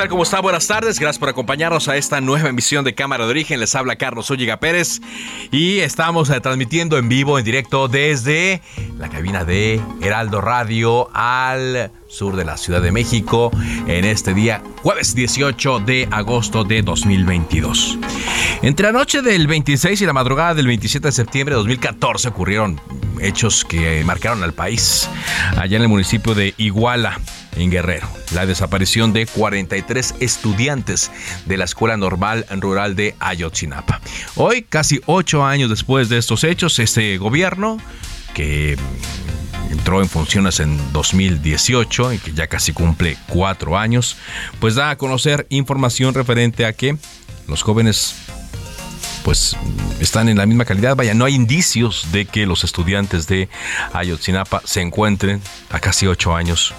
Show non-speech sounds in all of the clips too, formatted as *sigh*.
Tal? ¿Cómo está? Buenas tardes. Gracias por acompañarnos a esta nueva emisión de Cámara de Origen. Les habla Carlos Olliga Pérez y estamos eh, transmitiendo en vivo, en directo desde la cabina de Heraldo Radio al sur de la Ciudad de México en este día jueves 18 de agosto de 2022. Entre la noche del 26 y la madrugada del 27 de septiembre de 2014 ocurrieron hechos que marcaron al país allá en el municipio de Iguala en Guerrero. La desaparición de 43 estudiantes de la Escuela Normal Rural de Ayotzinapa. Hoy, casi ocho años después de estos hechos, este gobierno que entró en funciones en 2018 y que ya casi cumple cuatro años, pues da a conocer información referente a que los jóvenes pues están en la misma calidad. Vaya, no hay indicios de que los estudiantes de Ayotzinapa se encuentren a casi ocho años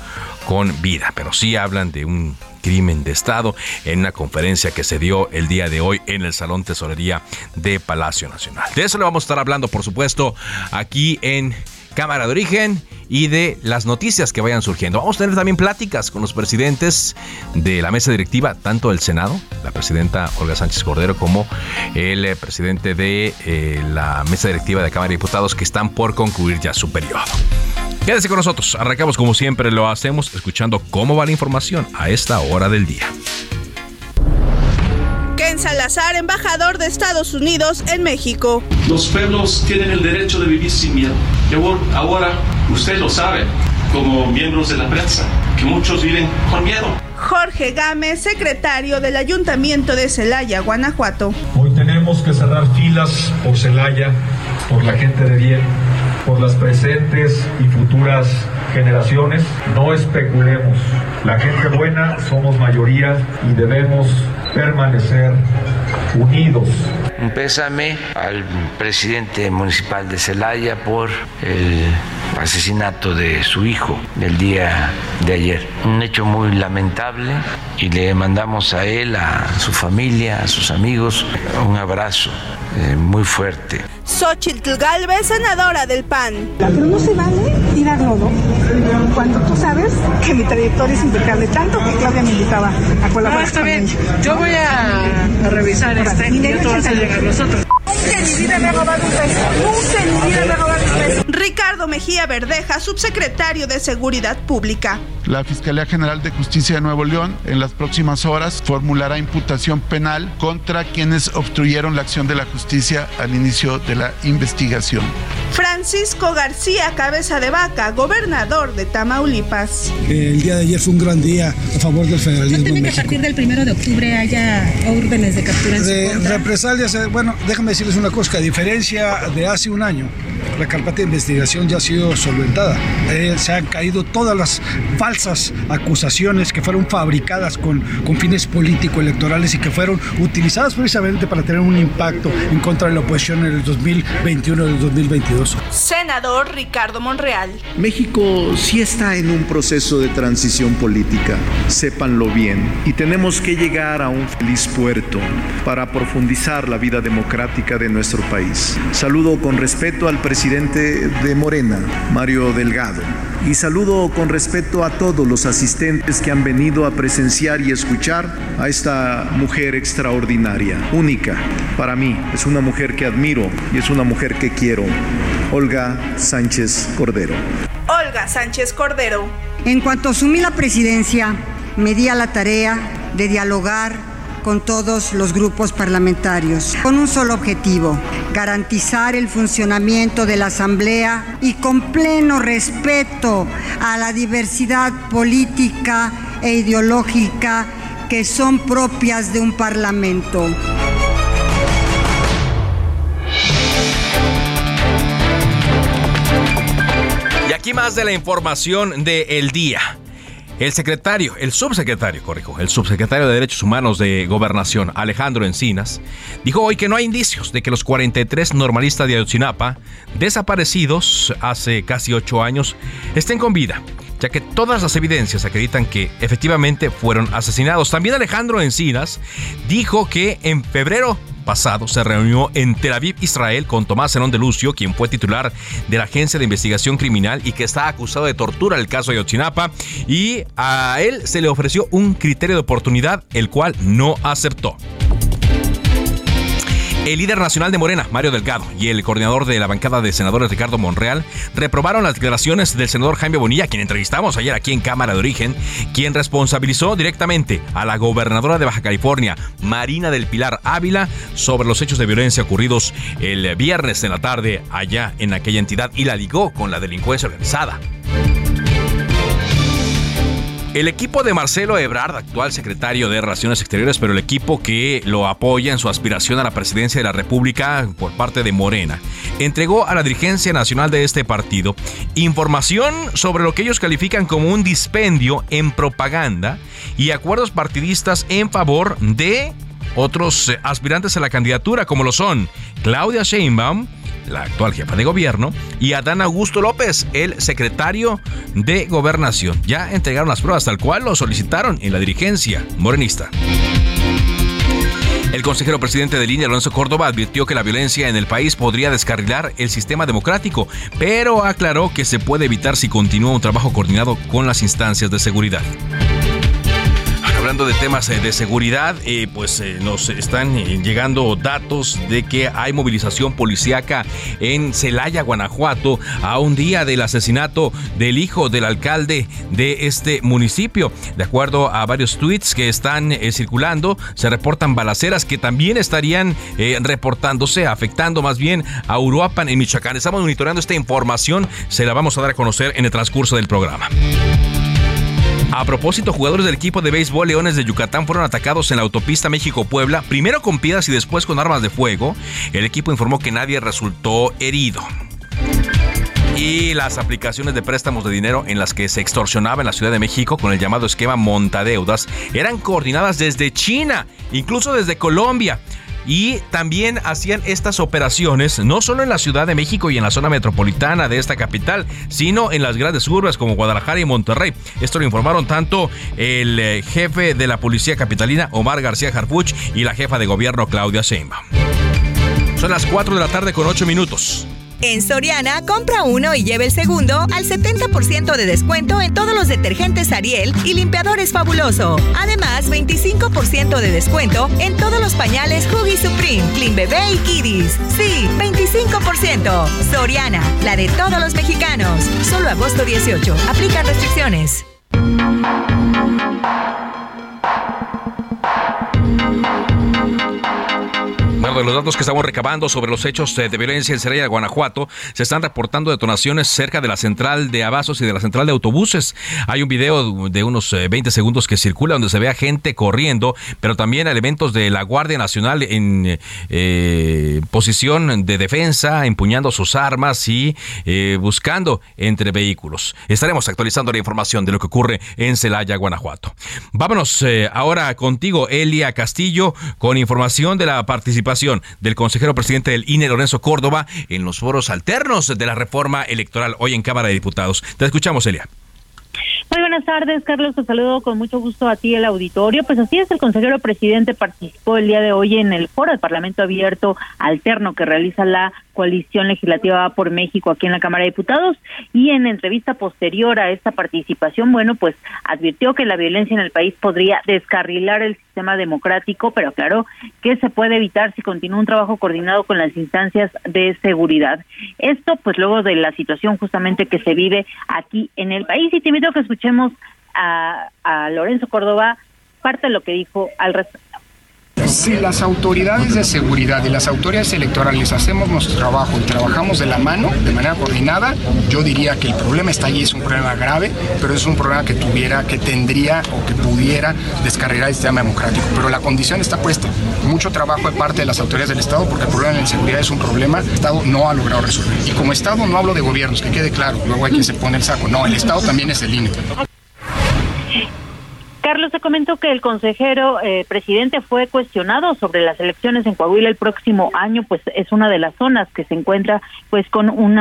con vida, pero sí hablan de un crimen de Estado en una conferencia que se dio el día de hoy en el Salón Tesorería de Palacio Nacional. De eso le vamos a estar hablando, por supuesto, aquí en Cámara de Origen y de las noticias que vayan surgiendo. Vamos a tener también pláticas con los presidentes de la mesa directiva, tanto del Senado, la presidenta Olga Sánchez Cordero, como el eh, presidente de eh, la mesa directiva de Cámara de Diputados, que están por concluir ya su periodo. Quédese con nosotros. Arrancamos como siempre lo hacemos, escuchando cómo va la información a esta hora del día. Ken Salazar, embajador de Estados Unidos en México. Los pueblos tienen el derecho de vivir sin miedo. Y ahora usted lo sabe, como miembros de la prensa, que muchos viven con miedo. Jorge Gámez, secretario del Ayuntamiento de Celaya, Guanajuato. Hoy tenemos que cerrar filas por Celaya, por la gente de bien, por las presentes y futuras generaciones. No especulemos. La gente buena somos mayoría y debemos permanecer unidos. Un pésame al presidente municipal de Celaya por el asesinato de su hijo el día de ayer. Un hecho muy lamentable y le mandamos a él, a su familia, a sus amigos, un abrazo eh, muy fuerte. Xochitl Galvez, senadora del PAN. Pero no se vale tirar lodo cuando tú sabes que mi trayectoria es impecable, tanto que Claudia me invitaba a colaborar. Ah, está bien. Yo voy a, a revisar este y tú vas a llegar nosotros. Nunca en mi vida me he robado un peso. Nunca en mi vida me he robado un peso. Ricardo Mejía Verdeja, subsecretario de Seguridad Pública. La Fiscalía General de Justicia de Nuevo León en las próximas horas formulará imputación penal contra quienes obstruyeron la acción de la justicia al inicio de la investigación. Francisco García Cabeza de Vaca, gobernador de Tamaulipas. El día de ayer fue un gran día a favor del federalismo. ¿No teme en que a partir del primero de octubre haya órdenes de captura en su De contra? represalias, eh, bueno, déjame decirles una cosa, que a diferencia de hace un año, la carpeta de investigación ya ha sido solventada. Eh, se han caído todas las falsas acusaciones que fueron fabricadas con, con fines político-electorales y que fueron utilizadas precisamente para tener un impacto en contra de la oposición en el 2021 y el 2022. Senador Ricardo Monreal. México sí está en un proceso de transición política, sépanlo bien, y tenemos que llegar a un feliz puerto para profundizar la vida democrática de nuestro país. Saludo con respeto al presidente presidente de Morena, Mario Delgado. Y saludo con respeto a todos los asistentes que han venido a presenciar y escuchar a esta mujer extraordinaria, única para mí. Es una mujer que admiro y es una mujer que quiero. Olga Sánchez Cordero. Olga Sánchez Cordero. En cuanto asumí la presidencia, me di a la tarea de dialogar con todos los grupos parlamentarios, con un solo objetivo, garantizar el funcionamiento de la Asamblea y con pleno respeto a la diversidad política e ideológica que son propias de un Parlamento. Y aquí más de la información del el día. El secretario, el subsecretario, corrijo, el subsecretario de Derechos Humanos de Gobernación, Alejandro Encinas, dijo hoy que no hay indicios de que los 43 normalistas de Ayotzinapa, desaparecidos hace casi ocho años, estén con vida ya que todas las evidencias acreditan que efectivamente fueron asesinados. También Alejandro Encinas dijo que en febrero pasado se reunió en Tel Aviv, Israel, con Tomás Zenón de Lucio, quien fue titular de la Agencia de Investigación Criminal y que está acusado de tortura en el caso de Ayotzinapa, y a él se le ofreció un criterio de oportunidad, el cual no aceptó. El líder nacional de Morena, Mario Delgado, y el coordinador de la bancada de senadores, Ricardo Monreal, reprobaron las declaraciones del senador Jaime Bonilla, quien entrevistamos ayer aquí en Cámara de Origen, quien responsabilizó directamente a la gobernadora de Baja California, Marina del Pilar Ávila, sobre los hechos de violencia ocurridos el viernes en la tarde allá en aquella entidad y la ligó con la delincuencia organizada. El equipo de Marcelo Ebrard, actual secretario de Relaciones Exteriores, pero el equipo que lo apoya en su aspiración a la presidencia de la República por parte de Morena, entregó a la dirigencia nacional de este partido información sobre lo que ellos califican como un dispendio en propaganda y acuerdos partidistas en favor de otros eh, aspirantes a la candidatura, como lo son Claudia Sheinbaum, la actual jefa de gobierno, y Adán Augusto López, el secretario de gobernación. Ya entregaron las pruebas tal cual lo solicitaron en la dirigencia morenista. El consejero presidente de línea, Alonso Córdoba, advirtió que la violencia en el país podría descarrilar el sistema democrático, pero aclaró que se puede evitar si continúa un trabajo coordinado con las instancias de seguridad hablando de temas eh, de seguridad, eh, pues eh, nos están llegando datos de que hay movilización policíaca en Celaya, Guanajuato, a un día del asesinato del hijo del alcalde de este municipio. De acuerdo a varios tweets que están circulando, se reportan balaceras que también estarían reportándose, afectando más bien a Uruapan en Michoacán. Estamos monitoreando esta información, se la vamos a dar a conocer en el transcurso del programa. A propósito, jugadores del equipo de béisbol Leones de Yucatán fueron atacados en la autopista México-Puebla, primero con piedras y después con armas de fuego. El equipo informó que nadie resultó herido y las aplicaciones de préstamos de dinero en las que se extorsionaba en la Ciudad de México con el llamado esquema montadeudas eran coordinadas desde China, incluso desde Colombia y también hacían estas operaciones no solo en la Ciudad de México y en la zona metropolitana de esta capital, sino en las grandes urbes como Guadalajara y Monterrey. Esto lo informaron tanto el eh, jefe de la policía capitalina Omar García Harfuch y la jefa de gobierno Claudia Sheinbaum. Son las 4 de la tarde con 8 minutos. En Soriana, compra uno y lleve el segundo al 70% de descuento en todos los detergentes Ariel y limpiadores Fabuloso. Además, 25% de descuento en todos los pañales Huggy Supreme, Clean Bebé y Kiddies. Sí, 25%. Soriana, la de todos los mexicanos. Solo agosto 18. Aplican restricciones. De los datos que estamos recabando sobre los hechos de violencia en Celaya, Guanajuato, se están reportando detonaciones cerca de la central de Abastos y de la central de autobuses. Hay un video de unos 20 eh, segundos que circula donde se ve a gente corriendo, pero también elementos de la Guardia Nacional en eh, posición de defensa, empuñando sus armas y eh, buscando entre vehículos. Estaremos actualizando la información de lo que ocurre en Celaya, Guanajuato. Vámonos ahora contigo, Elia Castillo, con información de la participación del consejero presidente del INE, Lorenzo Córdoba, en los foros alternos de la reforma electoral hoy en Cámara de Diputados. Te escuchamos, Elia. Muy buenas tardes, Carlos. Te saludo con mucho gusto a ti, el auditorio. Pues así es, el consejero presidente participó el día de hoy en el foro del Parlamento Abierto Alterno que realiza la coalición legislativa por México aquí en la Cámara de Diputados y en entrevista posterior a esta participación, bueno, pues advirtió que la violencia en el país podría descarrilar el sistema democrático, pero claro que se puede evitar si continúa un trabajo coordinado con las instancias de seguridad. Esto, pues luego de la situación justamente que se vive aquí en el país. Y te invito a que escuchemos a, a Lorenzo Córdoba parte de lo que dijo al respecto. Si las autoridades de seguridad y las autoridades electorales hacemos nuestro trabajo y trabajamos de la mano, de manera coordinada, yo diría que el problema está allí, es un problema grave, pero es un problema que tuviera, que tendría o que pudiera descarrilar el sistema democrático. Pero la condición está puesta. Mucho trabajo de parte de las autoridades del Estado, porque el problema de la seguridad es un problema que el Estado no ha logrado resolver. Y como Estado no hablo de gobiernos, que quede claro, luego hay quien se pone el saco. No, el Estado también es el INE. Carlos, te comento que el consejero eh, presidente fue cuestionado sobre las elecciones en Coahuila el próximo año, pues es una de las zonas que se encuentra pues con un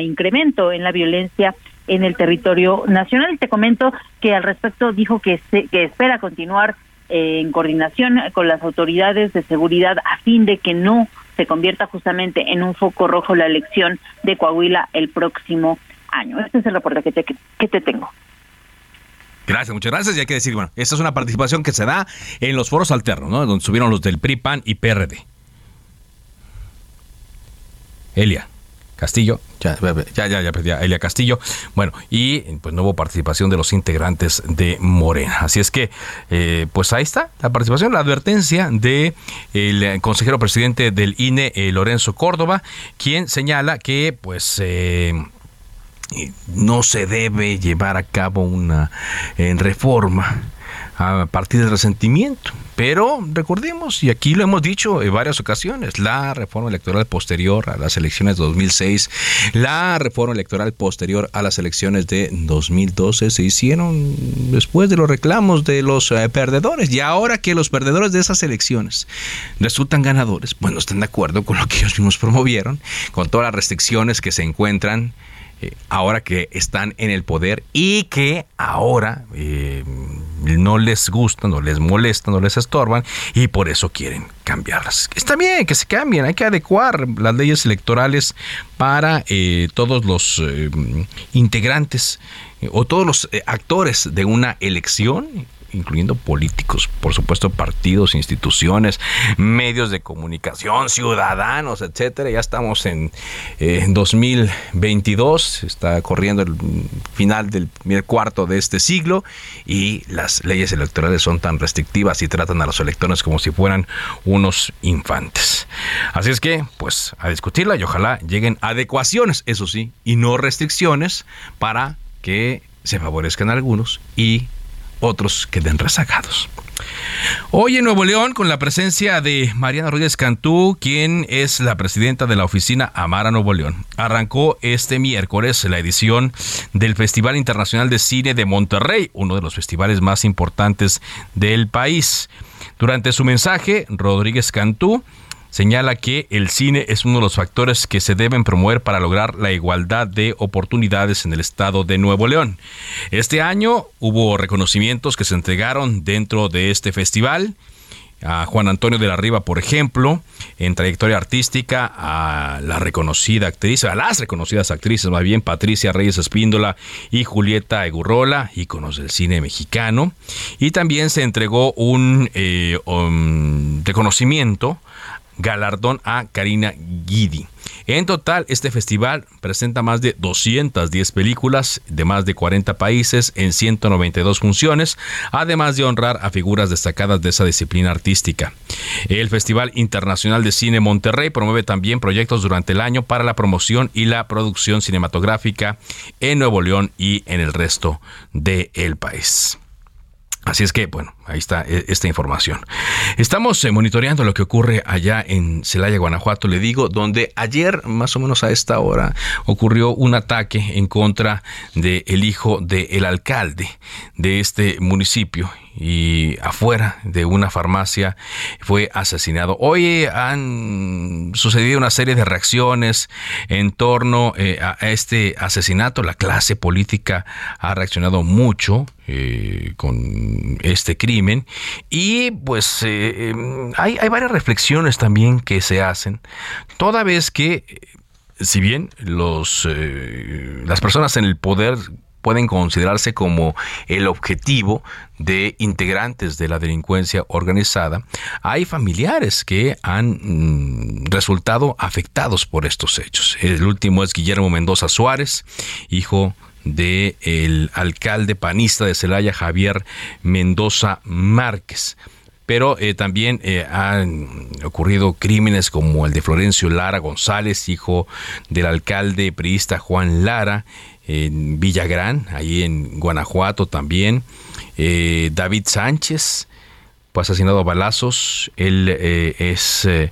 incremento en la violencia en el territorio nacional. Te comento que al respecto dijo que, que espera continuar eh, en coordinación con las autoridades de seguridad a fin de que no se convierta justamente en un foco rojo la elección de Coahuila el próximo año. Este es el reporte que te, que te tengo. Gracias, muchas gracias. Y hay que decir, bueno, esta es una participación que se da en los foros alternos, ¿no? Donde subieron los del PRI, PAN y PRD. Elia. Castillo, ya, ya, ya, ya, Elia Castillo. Bueno, y pues no hubo participación de los integrantes de Morena. Así es que, eh, pues ahí está la participación, la advertencia de el consejero presidente del INE, eh, Lorenzo Córdoba, quien señala que, pues, eh, no se debe llevar a cabo una reforma a partir del resentimiento. Pero recordemos, y aquí lo hemos dicho en varias ocasiones, la reforma electoral posterior a las elecciones de 2006, la reforma electoral posterior a las elecciones de 2012 se hicieron después de los reclamos de los eh, perdedores. Y ahora que los perdedores de esas elecciones resultan ganadores, pues no están de acuerdo con lo que ellos mismos promovieron, con todas las restricciones que se encuentran eh, ahora que están en el poder y que ahora eh, no les gustan, no les molestan, no les estorban y por eso quieren cambiarlas. Está bien que se cambien, hay que adecuar las leyes electorales para eh, todos los integrantes o todos los actores de una elección incluyendo políticos, por supuesto partidos, instituciones, medios de comunicación, ciudadanos, etcétera. Ya estamos en, 2022, está corriendo el final del primer cuarto de este siglo y las leyes electorales son tan restrictivas y tratan a los electores como si fueran unos infantes. Así es que, pues, a discutirla y ojalá lleguen adecuaciones, eso sí, y no restricciones para que se favorezcan algunos y otros queden rezagados. Hoy en Nuevo León, con la presencia de Mariana Rodríguez Cantú, quien es la presidenta de la oficina Amara Nuevo León, arrancó este miércoles la edición del Festival Internacional de Cine de Monterrey, uno de los festivales más importantes del país. Durante su mensaje, Rodríguez Cantú señala que el cine es uno de los factores que se deben promover para lograr la igualdad de oportunidades en el estado de Nuevo León. Este año hubo reconocimientos que se entregaron dentro de este festival a Juan Antonio de la Riva, por ejemplo, en trayectoria artística, a la reconocida actriz, a las reconocidas actrices, más bien Patricia Reyes Espíndola y Julieta Egurrola, íconos del cine mexicano. Y también se entregó un eh, um, reconocimiento galardón a Karina Guidi. En total, este festival presenta más de 210 películas de más de 40 países en 192 funciones, además de honrar a figuras destacadas de esa disciplina artística. El Festival Internacional de Cine Monterrey promueve también proyectos durante el año para la promoción y la producción cinematográfica en Nuevo León y en el resto del país. Así es que, bueno, ahí está eh, esta información. Estamos eh, monitoreando lo que ocurre allá en Celaya, Guanajuato, le digo, donde ayer, más o menos a esta hora, ocurrió un ataque en contra del el hijo del alcalde de este municipio y afuera de una farmacia fue asesinado. Hoy han sucedido una serie de reacciones en torno eh, a este asesinato. La clase política ha reaccionado mucho eh, con este crimen y pues eh, em, hay, hay varias reflexiones también que se hacen toda vez que si bien los, las personas en el poder pueden considerarse como el objetivo de integrantes de la delincuencia organizada, hay familiares que han mm, resultado afectados por estos hechos. El último es Guillermo Mendoza Suárez, hijo del el alcalde panista de Celaya, Javier Mendoza Márquez pero eh, también eh, han ocurrido crímenes como el de Florencio Lara González, hijo del alcalde priista Juan Lara, en Villagrán, ahí en Guanajuato también. Eh, David Sánchez, fue asesinado a balazos. Él eh, es eh,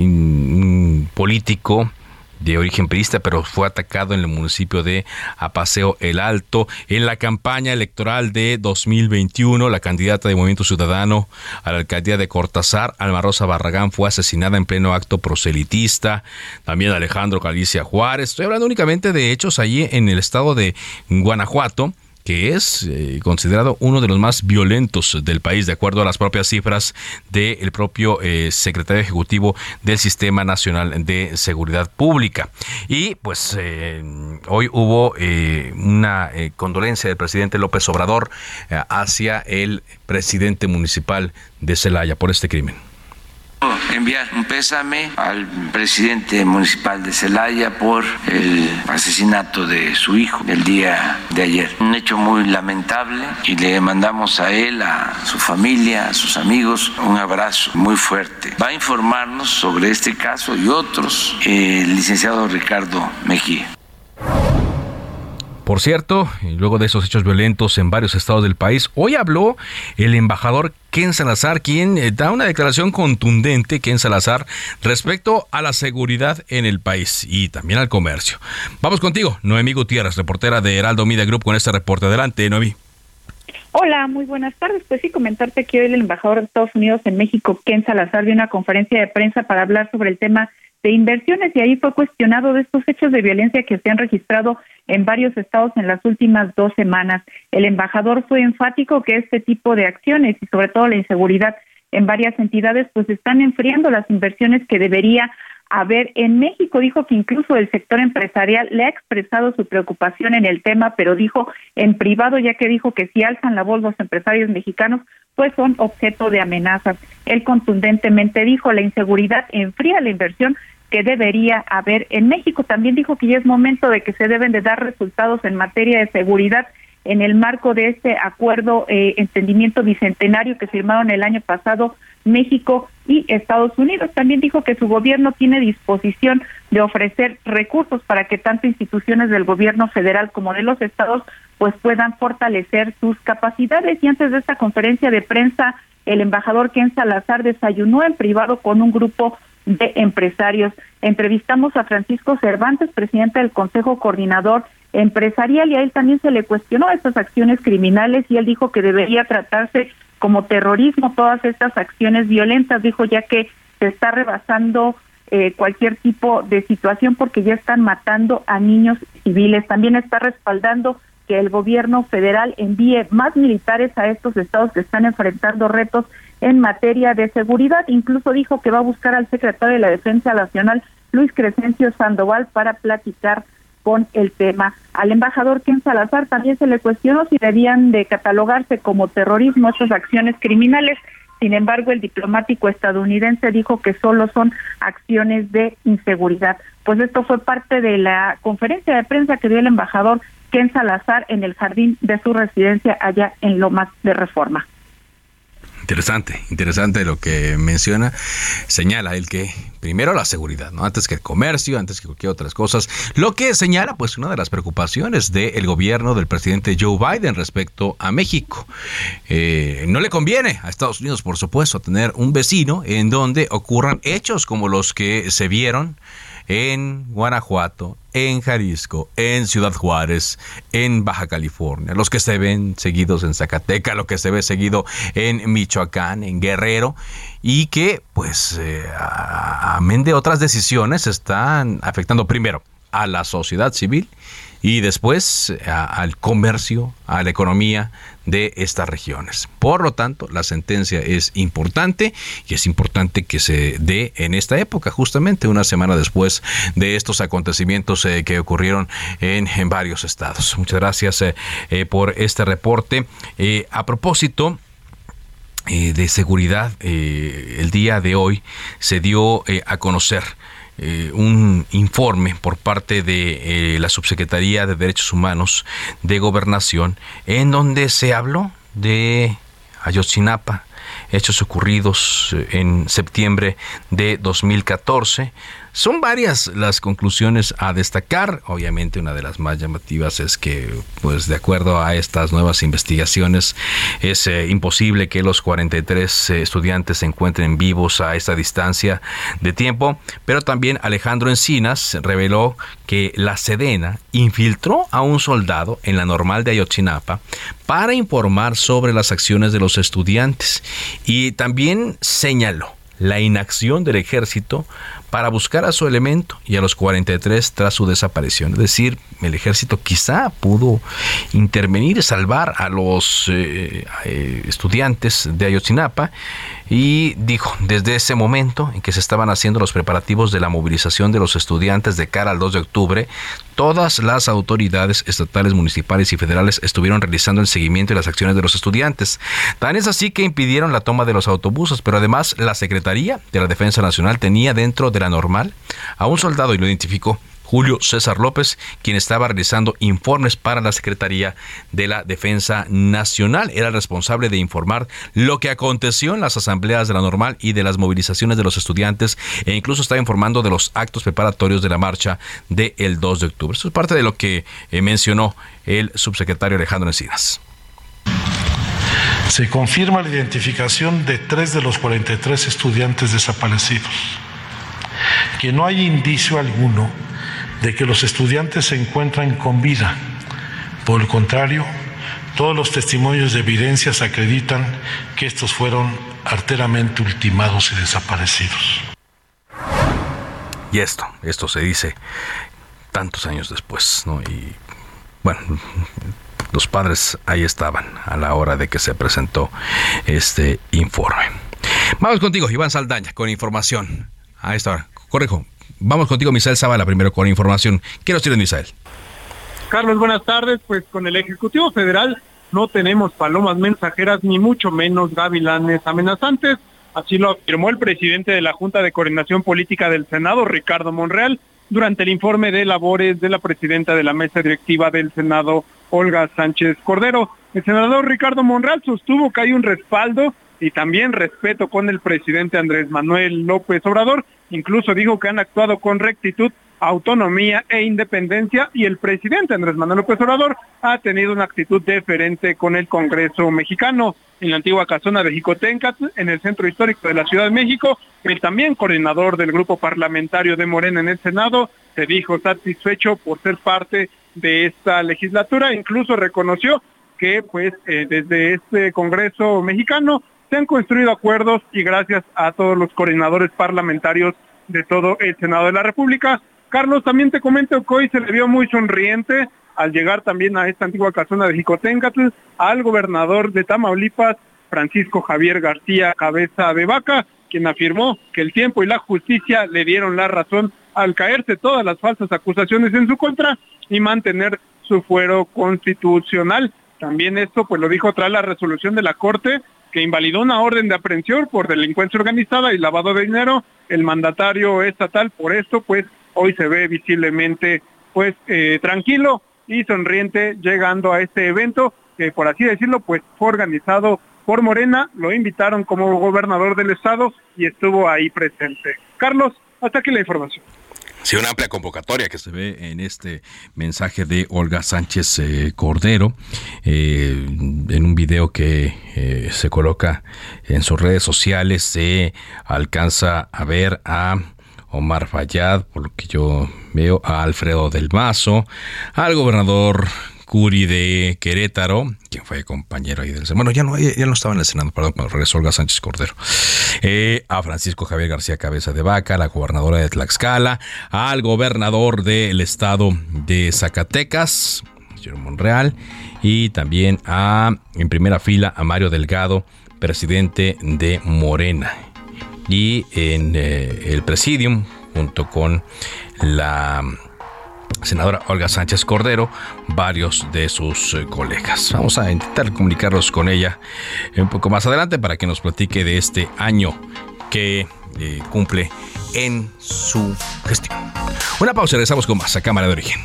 un político de origen priista, pero fue atacado en el municipio de Apaseo el Alto. En la campaña electoral de 2021, la candidata de Movimiento Ciudadano a la alcaldía de Cortázar, Alma Rosa Barragán, fue asesinada en pleno acto proselitista. También Alejandro Galicia Juárez. Estoy hablando únicamente de hechos allí en el estado de Guanajuato que es eh, considerado uno de los más violentos del país, de acuerdo a las propias cifras del propio eh, secretario ejecutivo del Sistema Nacional de Seguridad Pública. Y pues eh, hoy hubo una condolencia del presidente López Obrador hacia el presidente municipal de Celaya por este crimen enviar un pésame al presidente municipal de Celaya por el asesinato de su hijo el día de ayer. Un hecho muy lamentable y le mandamos a él, a su familia, a sus amigos, un abrazo muy fuerte. Va a informarnos sobre este caso y otros el licenciado Ricardo Mejía. Por cierto, luego de esos hechos violentos en varios estados del país, hoy habló el embajador Ken Salazar, quien eh, da una declaración contundente, Ken Salazar, respecto a la seguridad en el país y también al comercio. Vamos contigo, Noemí Gutiérrez, reportera de Heraldo Media Group, con este reporte. Adelante, Noemí. Hola, muy buenas tardes. Pues sí, comentarte que hoy el embajador de Estados Unidos en México, Ken Salazar, dio una conferencia de prensa para hablar sobre el tema de inversiones y ahí fue cuestionado de estos hechos de violencia que se han registrado en varios estados en las últimas dos semanas. El embajador fue enfático que este tipo de acciones y sobre todo la inseguridad en varias entidades pues están enfriando las inversiones que debería haber en México. Dijo que incluso el sector empresarial le ha expresado su preocupación en el tema, pero dijo en privado, ya que dijo que si alzan la voz los empresarios mexicanos, pues son objeto de amenazas. Él contundentemente dijo la inseguridad enfría la inversión que debería haber en México. También dijo que ya es momento de que se deben de dar resultados en materia de seguridad en el marco de este acuerdo eh, entendimiento bicentenario que firmaron el año pasado México y Estados Unidos. También dijo que su gobierno tiene disposición de ofrecer recursos para que tanto instituciones del gobierno federal como de los estados pues puedan fortalecer sus capacidades. Y antes de esta conferencia de prensa, el embajador Ken Salazar desayunó en privado con un grupo de empresarios. Entrevistamos a Francisco Cervantes, presidente del Consejo Coordinador Empresarial, y a él también se le cuestionó estas acciones criminales y él dijo que debería tratarse como terrorismo todas estas acciones violentas, dijo ya que se está rebasando eh, cualquier tipo de situación porque ya están matando a niños civiles. También está respaldando que el gobierno federal envíe más militares a estos estados que están enfrentando retos en materia de seguridad. Incluso dijo que va a buscar al secretario de la Defensa Nacional, Luis Crescencio Sandoval, para platicar con el tema. Al embajador Ken Salazar también se le cuestionó si debían de catalogarse como terrorismo estas acciones criminales. Sin embargo, el diplomático estadounidense dijo que solo son acciones de inseguridad. Pues esto fue parte de la conferencia de prensa que dio el embajador Ken Salazar en el jardín de su residencia allá en Lomas de Reforma. Interesante, interesante lo que menciona. Señala el que primero la seguridad, ¿no? Antes que el comercio, antes que cualquier otras cosas. Lo que señala, pues, una de las preocupaciones del gobierno del presidente Joe Biden respecto a México. Eh, no le conviene a Estados Unidos, por supuesto, tener un vecino en donde ocurran hechos como los que se vieron en Guanajuato, en Jalisco, en Ciudad Juárez, en Baja California, los que se ven seguidos en Zacatecas, lo que se ve seguido en Michoacán, en Guerrero, y que, pues, eh, amén de otras decisiones, están afectando primero a la sociedad civil y después al comercio, a la economía de estas regiones. Por lo tanto, la sentencia es importante y es importante que se dé en esta época, justamente una semana después de estos acontecimientos eh, que ocurrieron en, varios estados. Muchas gracias eh, eh, por este reporte. a propósito, de seguridad, el día de hoy se dio a conocer eh, un informe por parte de eh, la Subsecretaría de Derechos Humanos de Gobernación en donde se habló de Ayotzinapa, hechos ocurridos eh, en septiembre de 2014 son varias las conclusiones a destacar. Obviamente una de las más llamativas es que, pues de acuerdo a estas nuevas investigaciones, es eh, imposible que los 43 eh, estudiantes se encuentren vivos a esta distancia de tiempo. Pero también Alejandro Encinas reveló que la Sedena infiltró a un soldado en la normal de Ayotzinapa para informar sobre las acciones de los estudiantes y también señaló la inacción del ejército para buscar a su elemento y a los 43 tras su desaparición. Es decir, el ejército quizá pudo intervenir y salvar a los eh, eh, estudiantes de Ayotzinapa y dijo, desde ese momento en que se estaban haciendo los preparativos de la movilización de los estudiantes de cara al 2 de octubre, todas las autoridades estatales, municipales y federales estuvieron realizando el seguimiento y las acciones de los estudiantes. Tan es así que impidieron la toma de los autobuses, pero además la Secretaría de la Defensa Nacional tenía dentro de la normal a un soldado y lo identificó Julio César López, quien estaba realizando informes para la Secretaría de la Defensa Nacional. Era responsable de informar lo que aconteció en las asambleas de la normal y de las movilizaciones de los estudiantes e incluso estaba informando de los actos preparatorios de la marcha del 2 de octubre. Eso es parte de lo que eh, mencionó el subsecretario Alejandro Encinas. Se confirma la identificación de tres de los 43 estudiantes desaparecidos, que no hay indicio alguno de que los estudiantes se encuentran con vida. Por el contrario, todos los testimonios de evidencias acreditan que estos fueron arteramente ultimados y desaparecidos. Y esto, esto se dice tantos años después, ¿no? Y bueno, los padres ahí estaban a la hora de que se presentó este informe. Vamos contigo, Iván Saldaña, con información. A esta hora, correjo, Vamos contigo, Misael Zavala, primero con información. ¿Qué nos tiene Misael? Carlos, buenas tardes. Pues con el Ejecutivo Federal no tenemos palomas mensajeras ni mucho menos gavilanes amenazantes. Así lo afirmó el presidente de la Junta de Coordinación Política del Senado, Ricardo Monreal, durante el informe de labores de la presidenta de la mesa directiva del Senado, Olga Sánchez Cordero. El senador Ricardo Monreal sostuvo que hay un respaldo y también respeto con el presidente Andrés Manuel López Obrador Incluso dijo que han actuado con rectitud, autonomía e independencia y el presidente Andrés Manuel López Obrador ha tenido una actitud diferente con el Congreso mexicano. En la antigua casona de Jicotencatl, en el centro histórico de la Ciudad de México, el también coordinador del grupo parlamentario de Morena en el Senado se dijo satisfecho por ser parte de esta legislatura, incluso reconoció que pues eh, desde este Congreso mexicano se han construido acuerdos y gracias a todos los coordinadores parlamentarios de todo el Senado de la República. Carlos, también te comento que hoy se le vio muy sonriente al llegar también a esta antigua casona de Jicotencatl al gobernador de Tamaulipas, Francisco Javier García Cabeza de Vaca, quien afirmó que el tiempo y la justicia le dieron la razón al caerse todas las falsas acusaciones en su contra y mantener su fuero constitucional. También esto pues lo dijo tras la resolución de la Corte que invalidó una orden de aprehensión por delincuencia organizada y lavado de dinero. El mandatario estatal, por esto, pues hoy se ve visiblemente pues eh, tranquilo y sonriente llegando a este evento que por así decirlo pues fue organizado por Morena, lo invitaron como gobernador del estado y estuvo ahí presente. Carlos, hasta aquí la información. Sí, una amplia convocatoria que se ve en este mensaje de Olga Sánchez eh, Cordero, eh, en un video que eh, se coloca en sus redes sociales, se alcanza a ver a Omar Fayad, por lo que yo veo, a Alfredo del Mazo, al gobernador Curi de Querétaro, quien fue compañero ahí del Bueno, ya no, ya no estaba en el Senado, perdón, cuando regresó Olga Sánchez Cordero. Eh, a Francisco Javier García Cabeza de Vaca, la gobernadora de Tlaxcala, al gobernador del estado de Zacatecas, señor Monreal, y también a, en primera fila, a Mario Delgado, presidente de Morena. Y en eh, el presidium, junto con la senadora Olga Sánchez Cordero, varios de sus eh, colegas. Vamos a intentar comunicarnos con ella un poco más adelante para que nos platique de este año que eh, cumple en su gestión. Una pausa, regresamos con más a Cámara de Origen.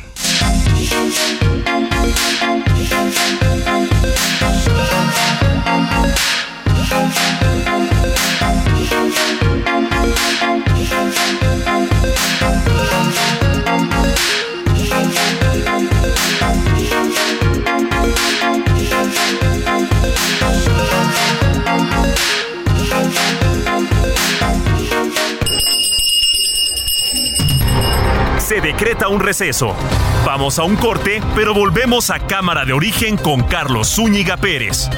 Un receso. Vamos a un corte, pero volvemos a Cámara de Origen con Carlos Zúñiga Pérez.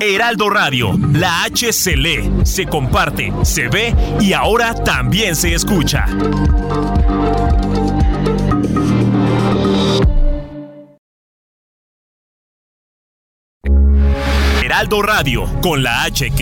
Heraldo Radio, la H se lee, se comparte, se ve y ahora también se escucha. Heraldo Radio, con la H que...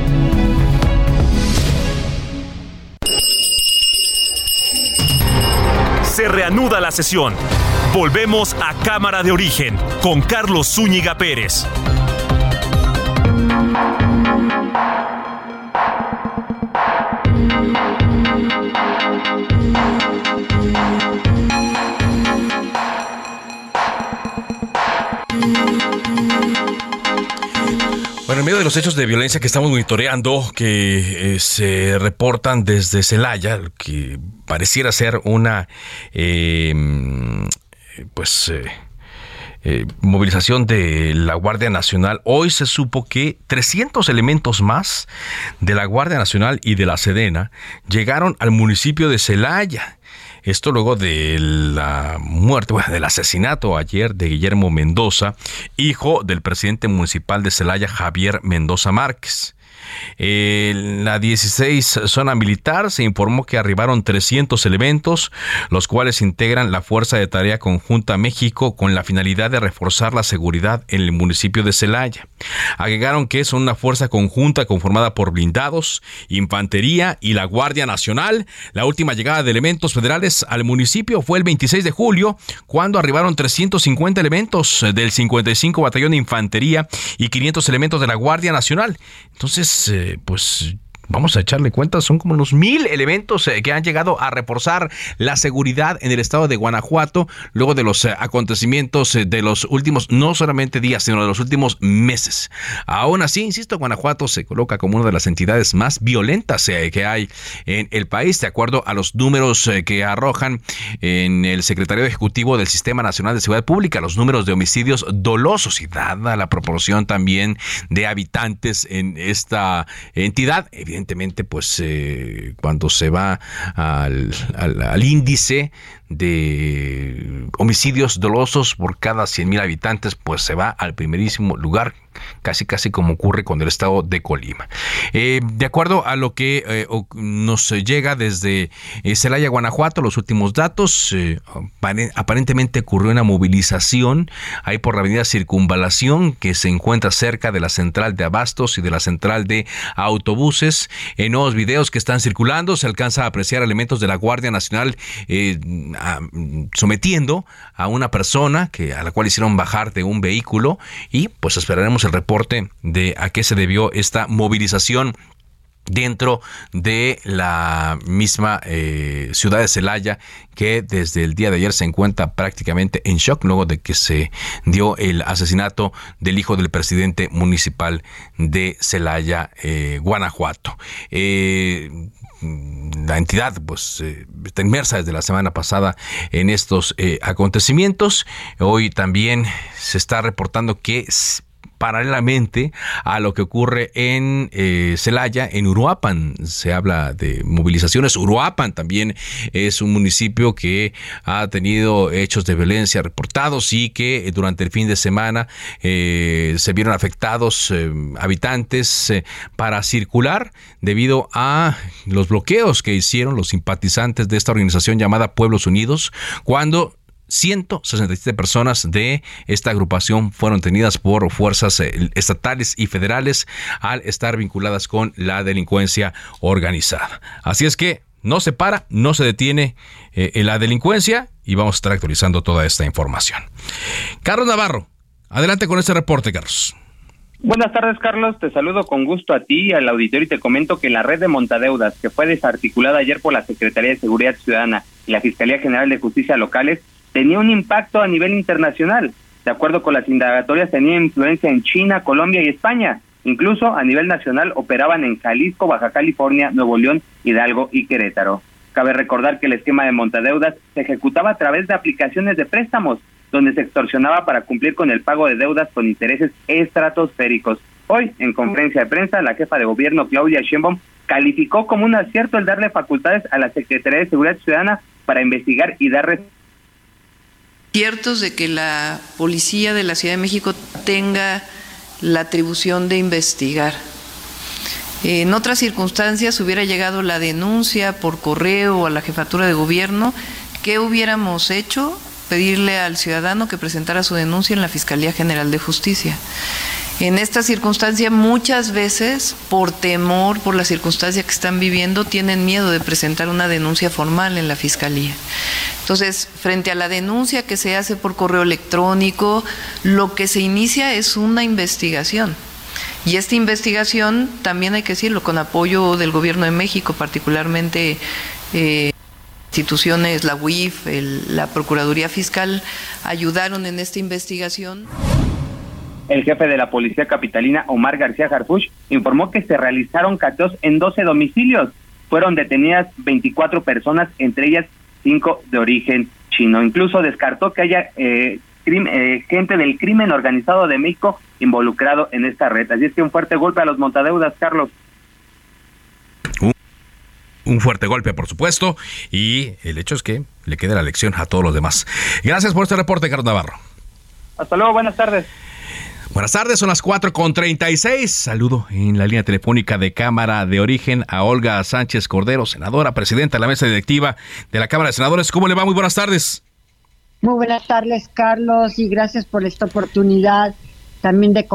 Se reanuda la sesión. Volvemos a Cámara de Origen con Carlos Zúñiga Pérez. Bueno, en medio de los hechos de violencia que estamos monitoreando, que eh, se reportan desde Celaya, que pareciera ser una, eh, pues, eh, eh, movilización de la Guardia Nacional, hoy se supo que 300 elementos más de la Guardia Nacional y de la Sedena llegaron al municipio de Celaya. Esto luego de la muerte, del asesinato ayer de Guillermo Mendoza, hijo del presidente municipal de Celaya, Javier Mendoza Márquez. En la 16 zona militar se informó que arribaron 300 elementos, los cuales integran la Fuerza de Tarea Conjunta México con la finalidad de reforzar la seguridad en el municipio de Celaya. Agregaron que son una fuerza conjunta conformada por blindados, infantería y la Guardia Nacional. La última llegada de elementos federales al municipio fue el 26 de julio, cuando arribaron 350 elementos del 55 Batallón de Infantería y 500 elementos de la Guardia Nacional. Entonces, eh, pues vamos a echarle cuenta, son como unos mil elementos eh, que han llegado a reforzar la seguridad en el estado de Guanajuato luego de los eh, acontecimientos eh, de los últimos, no solamente días, sino de los últimos meses. Aún así, insisto, Guanajuato se coloca como una de las entidades más violentas que hay en el país, de acuerdo a los números que arrojan en el secretario ejecutivo del Sistema Nacional de Seguridad Pública, los números de homicidios dolosos y dada la proporción también de habitantes en esta entidad, evidentemente evidentemente, pues eh, cuando se va al, al, al, índice de homicidios dolosos por cada 100.000 habitantes, pues se va al primerísimo lugar casi casi como ocurre con el estado de Colima. Eh, de acuerdo a lo que eh, nos llega desde eh, Celaya, Guanajuato, los últimos datos, aparentemente ocurrió una movilización ahí por la avenida Circunvalación que se encuentra cerca de la central de abastos y de la central de autobuses. En nuevos videos que están circulando se alcanza a apreciar elementos de la Guardia Nacional sometiendo a una persona que a la cual hicieron bajar de un vehículo y pues esperaremos el reporte de a qué se debió esta movilización dentro de la misma eh, ciudad de Celaya que desde el día de ayer se encuentra prácticamente en shock luego de que se dio el asesinato del hijo del presidente municipal de Celaya, eh, Guanajuato. Eh, la entidad pues está inmersa desde la semana pasada en estos acontecimientos. Hoy también se está reportando que paralelamente a lo que ocurre en eh, Celaya, en Uruapan. Se habla de movilizaciones. Uruapan también es un municipio que ha tenido hechos de violencia reportados y que eh, durante el fin de semana eh, se vieron afectados habitantes para circular debido a los bloqueos que hicieron los simpatizantes de esta organización llamada Pueblos Unidos cuando 167 personas de esta agrupación fueron tenidas por fuerzas eh, estatales y federales al estar vinculadas con la delincuencia organizada. Así es que no se para, no se detiene eh, la delincuencia y vamos a estar actualizando toda esta información. Carlos Navarro, adelante con este reporte, Carlos. Buenas tardes, Carlos. Te saludo con gusto a ti y al auditorio y te comento que la red de montadeudas que fue desarticulada ayer por la Secretaría de Seguridad Ciudadana y la Fiscalía General de Justicia Locales tenía un impacto a nivel internacional. De acuerdo con las indagatorias, tenía influencia en China, Colombia y España. Incluso a nivel nacional operaban en Jalisco, Baja California, Nuevo León, Hidalgo y Querétaro. Cabe recordar que el esquema de montadeudas se ejecutaba a través de aplicaciones de préstamos, donde se extorsionaba para cumplir con el pago de deudas con intereses estratosféricos. Hoy, en conferencia de prensa, la jefa de gobierno, Claudia Sheinbaum, calificó como un acierto el darle facultades a la Secretaría de Seguridad Ciudadana para investigar y dar ciertos de que la policía de la Ciudad de México tenga la atribución de investigar. En otras circunstancias hubiera llegado la denuncia por correo a la jefatura de gobierno. ¿Qué hubiéramos hecho? Pedirle al ciudadano que presentara su denuncia en la Fiscalía General de Justicia. En esta circunstancia muchas veces, por temor, por la circunstancia que están viviendo, tienen miedo de presentar una denuncia formal en la Fiscalía. Entonces, frente a la denuncia que se hace por correo electrónico, lo que se inicia es una investigación. Y esta investigación, también hay que decirlo, con apoyo del Gobierno de México, particularmente eh, instituciones, la UIF, la Procuraduría Fiscal, ayudaron en esta investigación. El jefe de la Policía Capitalina, Omar García Harfuch, informó que se realizaron cateos en 12 domicilios. Fueron detenidas 24 personas, entre ellas 5 de origen chino. Incluso descartó que haya eh, eh, gente del crimen organizado de México involucrado en esta red. Así es que un fuerte golpe a los montadeudas, Carlos. Un fuerte golpe, por supuesto, y el hecho es que le quede la lección a todos los demás. Gracias por este reporte, Carlos Navarro. Hasta luego, buenas tardes. Buenas tardes, son las 4 con 36. Saludo en la línea telefónica de Cámara de Origen a Olga Sánchez Cordero, senadora, presidenta de la mesa directiva de la Cámara de Senadores. ¿Cómo le va? Muy buenas tardes. Muy buenas tardes, Carlos, y gracias por esta oportunidad también de,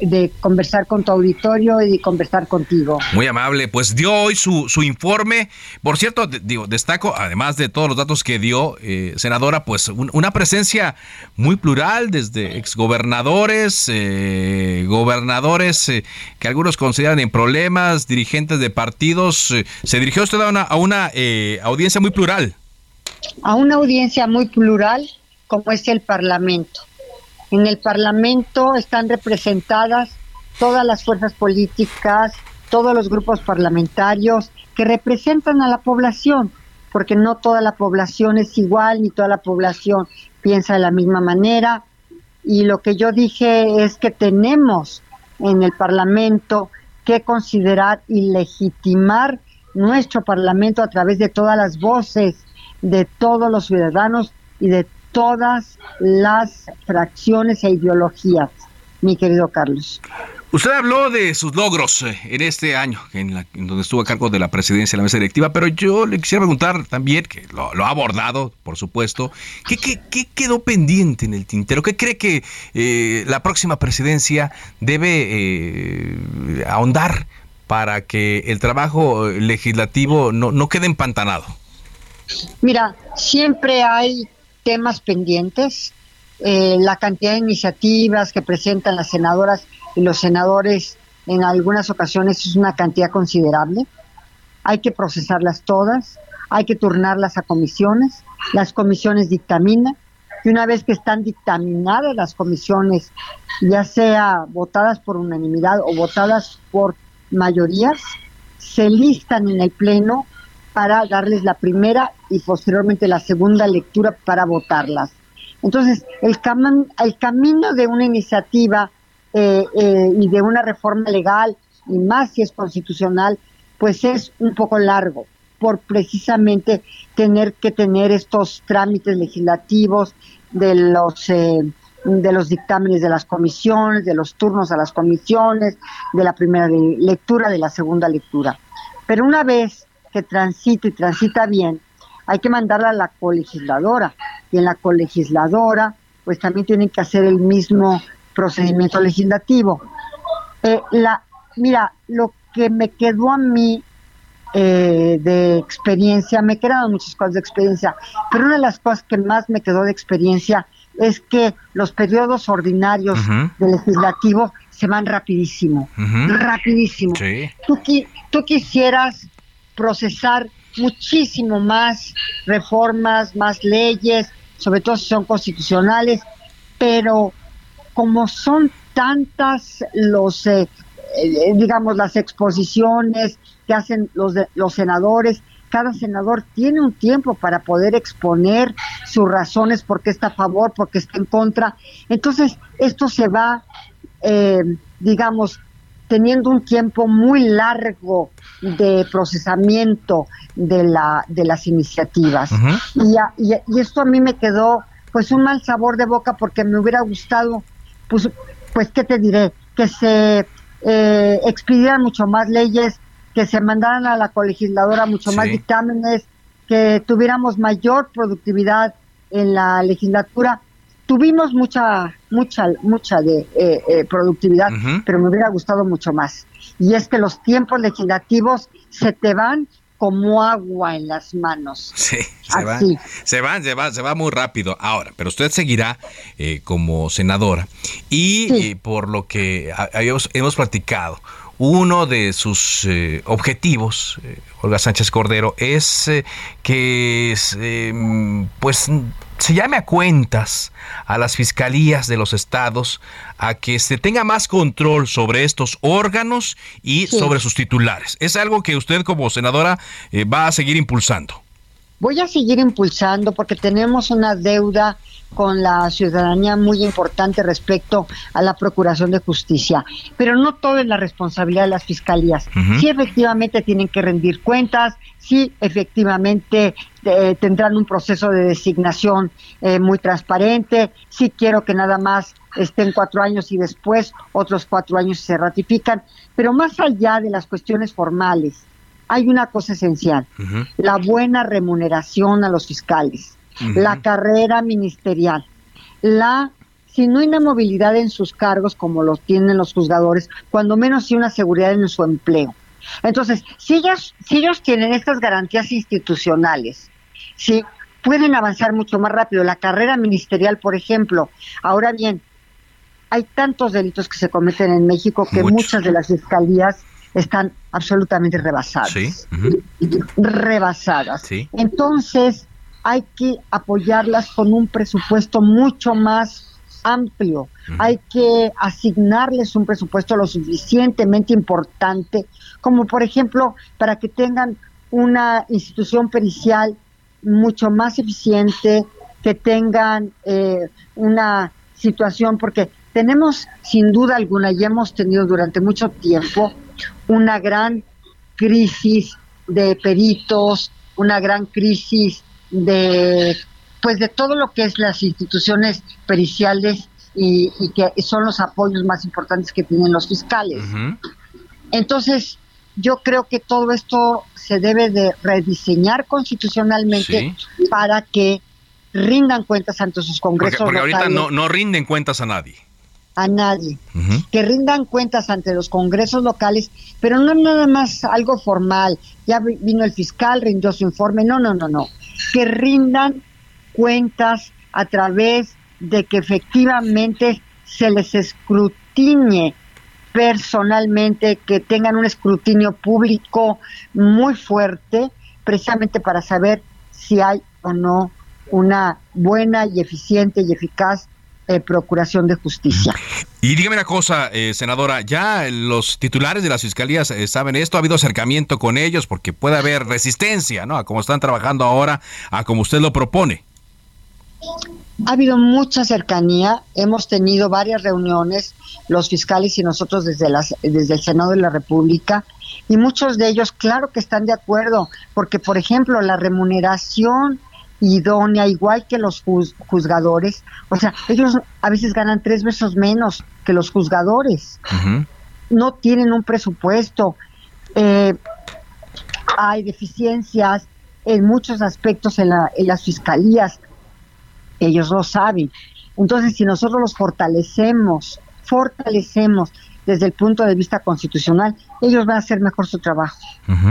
de conversar con tu auditorio y de conversar contigo. Muy amable, pues dio hoy su, su informe. Por cierto, digo, destaco, además de todos los datos que dio, eh, senadora, pues una presencia muy plural, desde exgobernadores, eh, gobernadores eh, que algunos consideran en problemas, dirigentes de partidos. se dirigió usted a una, a una audiencia muy plural. A una audiencia muy plural como es el Parlamento en el Parlamento están representadas todas las fuerzas políticas, todos los grupos parlamentarios que representan a la población, porque no toda la población es igual, ni toda la población piensa de la misma manera. Y lo que yo dije es que tenemos en el Parlamento que considerar y legitimar nuestro Parlamento a través de todas las voces de todos los ciudadanos y de todas las fracciones e ideologías. mi querido Carlos. Usted habló de sus logros eh, en este año, en, la, donde estuvo a cargo de la presidencia de la mesa directiva, pero yo le quisiera preguntar también, que lo, ha abordado, por supuesto, ¿qué, qué, quedó pendiente en el tintero? ¿Qué cree que eh, la próxima presidencia debe eh, ahondar para que el trabajo legislativo no, no quede empantanado? Mira, siempre hay temas pendientes. la cantidad de iniciativas que presentan las senadoras y los senadores en algunas ocasiones es una cantidad considerable. Hay que procesarlas todas, hay que turnarlas a comisiones, las comisiones dictaminan y una vez que están dictaminadas las comisiones, ya sea votadas por unanimidad o votadas por mayorías, se listan en el Pleno para darles la primera y posteriormente la segunda lectura para votarlas. Entonces, el, el camino de una iniciativa eh, eh, y de una reforma legal, y más si es constitucional, pues es un poco largo por precisamente tener que tener estos trámites legislativos de los eh, de los dictámenes de las comisiones, de los turnos a las comisiones, de la primera lectura, de la segunda lectura. Pero una vez que transita y transita bien, hay que mandarla a la colegisladora y en la colegisladora pues también tienen que hacer el mismo procedimiento legislativo. Eh, la, mira, lo que me quedó a mí eh, de experiencia, me quedaron muchas cosas de experiencia, pero una de las cosas que más me quedó de experiencia es que los periodos ordinarios del legislativo se van rapidísimo, rapidísimo. Tú, tú quisieras procesar muchísimo más reformas, más leyes, sobre todo si son constitucionales, pero como son tantas los, eh, eh, digamos, las exposiciones que hacen los, los senadores, cada senador tiene un tiempo para poder exponer sus razones por qué está a favor, por qué está en contra. Entonces, esto se va, eh, digamos, teniendo un tiempo muy largo de procesamiento de, la, de las iniciativas. y, y, y, esto a mí me quedó pues un mal sabor de boca porque me hubiera gustado pues, pues ¿qué te diré? Que se eh, expidieran mucho más leyes, que se mandaran a la colegisladora mucho más dictámenes, que tuviéramos mayor productividad en la legislatura. Tuvimos mucha, mucha, mucha de eh, eh, productividad, pero me hubiera gustado mucho más. Y es que los tiempos legislativos se te van como agua en las manos. Sí, se va, se va, se va, se va muy rápido. Ahora, pero usted seguirá eh, como senadora y eh, por lo que habíamos, hemos platicado, uno de sus eh, objetivos, Olga Sánchez Cordero, es que pues se llame a cuentas a las fiscalías de los estados a que se tenga más control sobre estos órganos y sobre sus titulares. ¿Es algo que usted como senadora eh, va a seguir impulsando? Voy a seguir impulsando porque tenemos una deuda con la ciudadanía muy importante respecto a la procuración de justicia. Pero no todo es la responsabilidad de las fiscalías. Sí efectivamente tienen que rendir cuentas, sí efectivamente eh, tendrán un proceso de designación eh, muy transparente, sí quiero que nada más estén cuatro años y después otros cuatro años se ratifican, pero más allá de las cuestiones formales, hay una cosa esencial, la buena remuneración a los fiscales la carrera ministerial, la si no hay una movilidad en sus cargos como lo tienen los juzgadores, cuando menos sí una seguridad en su empleo. Entonces, si ellos, si ellos tienen estas garantías institucionales, sí, pueden avanzar mucho más rápido. La carrera ministerial, por ejemplo. Ahora bien, hay tantos delitos que se cometen en México que muchas de las fiscalías están absolutamente rebasadas. Sí. Rebasadas. Sí. Entonces, hay que apoyarlas con un presupuesto mucho más amplio. Hay que asignarles un presupuesto lo suficientemente importante, como por ejemplo para que tengan una institución pericial mucho más eficiente, que tengan eh, una situación, porque tenemos sin duda alguna y hemos tenido durante mucho tiempo una gran crisis de peritos, una gran crisis de pues de todo lo que es las instituciones periciales y, que son los apoyos más importantes que tienen los fiscales. Entonces, yo creo que todo esto se debe de rediseñar constitucionalmente para que rindan cuentas ante sus congresos. Porque, porque ahorita no, no rinden cuentas a nadie. A nadie, que rindan cuentas ante los congresos locales, pero no nada más algo formal, ya vino el fiscal, rindió su informe, no, no, no, no, que rindan cuentas a través de que efectivamente se les escrutine personalmente, que tengan un escrutinio público muy fuerte, precisamente para saber si hay o no una buena y eficiente y eficaz eh, procuración de Justicia. Y dígame una cosa, eh, senadora, ya los titulares de las fiscalías eh, saben esto, ha habido acercamiento con ellos porque puede haber resistencia, ¿no? A cómo están trabajando ahora, a como usted lo propone. Ha habido mucha cercanía, hemos tenido varias reuniones, los fiscales y nosotros desde, las, desde el Senado de la República, y muchos de ellos, claro que están de acuerdo, porque, por ejemplo, la remuneración idónea, igual que los juzgadores. O sea, ellos a veces ganan tres veces menos que los juzgadores. No tienen un presupuesto. Eh, hay deficiencias en muchos aspectos en, la, en las fiscalías. Ellos lo saben. Entonces, si nosotros los fortalecemos, fortalecemos desde el punto de vista constitucional, ellos van a hacer mejor su trabajo.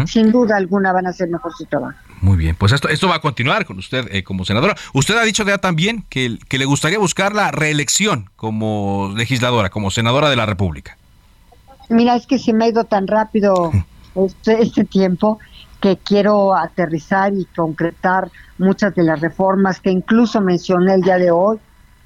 Sin duda alguna van a hacer mejor su trabajo. Muy bien, pues esto, esto va a continuar con usted eh, como senadora. Usted ha dicho ya también que, que le gustaría buscar la reelección como legisladora, como senadora de la República. Mira, es que se me ha ido tan rápido este, este tiempo que quiero aterrizar y concretar muchas de las reformas que incluso mencioné el día de hoy